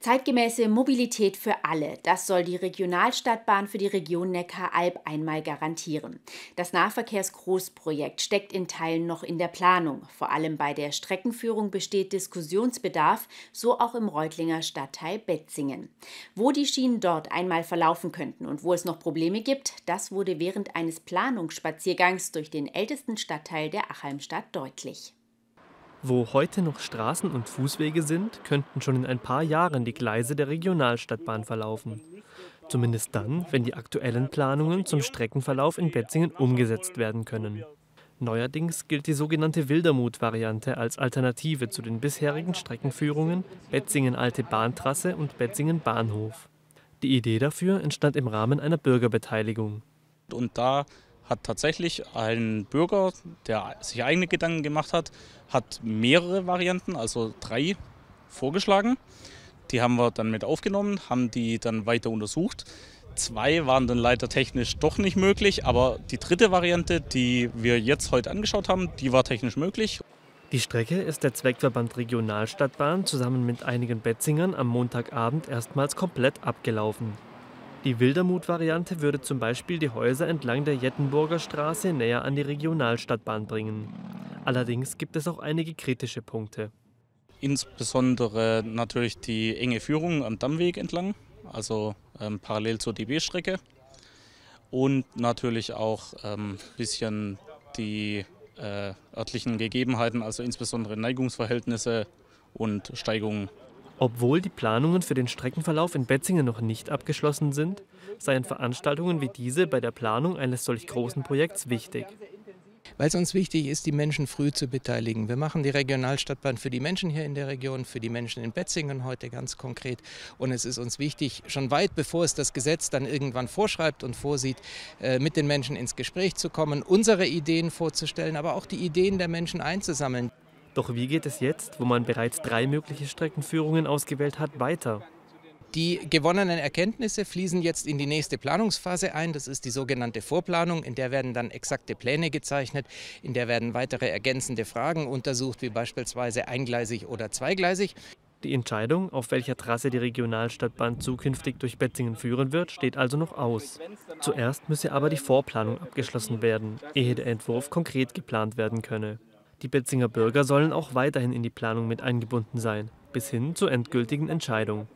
Zeitgemäße Mobilität für alle, das soll die Regionalstadtbahn für die Region Neckar-Alb einmal garantieren. Das Nahverkehrsgroßprojekt steckt in Teilen noch in der Planung. Vor allem bei der Streckenführung besteht Diskussionsbedarf, so auch im Reutlinger Stadtteil Betzingen. Wo die Schienen dort einmal verlaufen könnten und wo es noch Probleme gibt, das wurde während eines Planungsspaziergangs durch den ältesten Stadtteil der Achalmstadt deutlich. Wo heute noch Straßen und Fußwege sind, könnten schon in ein paar Jahren die Gleise der Regionalstadtbahn verlaufen. Zumindest dann, wenn die aktuellen Planungen zum Streckenverlauf in Betzingen umgesetzt werden können. Neuerdings gilt die sogenannte Wildermut-Variante als Alternative zu den bisherigen Streckenführungen Betzingen-Alte Bahntrasse und Betzingen-Bahnhof. Die Idee dafür entstand im Rahmen einer Bürgerbeteiligung. Und da hat tatsächlich ein Bürger, der sich eigene Gedanken gemacht hat, hat mehrere Varianten, also drei vorgeschlagen. Die haben wir dann mit aufgenommen, haben die dann weiter untersucht. Zwei waren dann leider technisch doch nicht möglich, aber die dritte Variante, die wir jetzt heute angeschaut haben, die war technisch möglich. Die Strecke ist der Zweckverband Regionalstadtbahn zusammen mit einigen Betzingern am Montagabend erstmals komplett abgelaufen. Die Wildermut-Variante würde zum Beispiel die Häuser entlang der Jettenburger Straße näher an die Regionalstadtbahn bringen. Allerdings gibt es auch einige kritische Punkte. Insbesondere natürlich die enge Führung am Dammweg entlang, also ähm, parallel zur DB-Strecke. Und natürlich auch ein ähm, bisschen die äh, örtlichen Gegebenheiten, also insbesondere Neigungsverhältnisse und Steigungen obwohl die Planungen für den Streckenverlauf in Betzingen noch nicht abgeschlossen sind, seien Veranstaltungen wie diese bei der Planung eines solch großen Projekts wichtig. Weil es uns wichtig ist, die Menschen früh zu beteiligen. Wir machen die Regionalstadtbahn für die Menschen hier in der Region, für die Menschen in Betzingen heute ganz konkret. Und es ist uns wichtig, schon weit bevor es das Gesetz dann irgendwann vorschreibt und vorsieht, äh, mit den Menschen ins Gespräch zu kommen, unsere Ideen vorzustellen, aber auch die Ideen der Menschen einzusammeln. Doch wie geht es jetzt, wo man bereits drei mögliche Streckenführungen ausgewählt hat, weiter? Die gewonnenen Erkenntnisse fließen jetzt in die nächste Planungsphase ein. Das ist die sogenannte Vorplanung. In der werden dann exakte Pläne gezeichnet. In der werden weitere ergänzende Fragen untersucht, wie beispielsweise eingleisig oder zweigleisig. Die Entscheidung, auf welcher Trasse die Regionalstadtbahn zukünftig durch Betzingen führen wird, steht also noch aus. Zuerst müsse aber die Vorplanung abgeschlossen werden, ehe der Entwurf konkret geplant werden könne. Die Betzinger Bürger sollen auch weiterhin in die Planung mit eingebunden sein, bis hin zur endgültigen Entscheidung.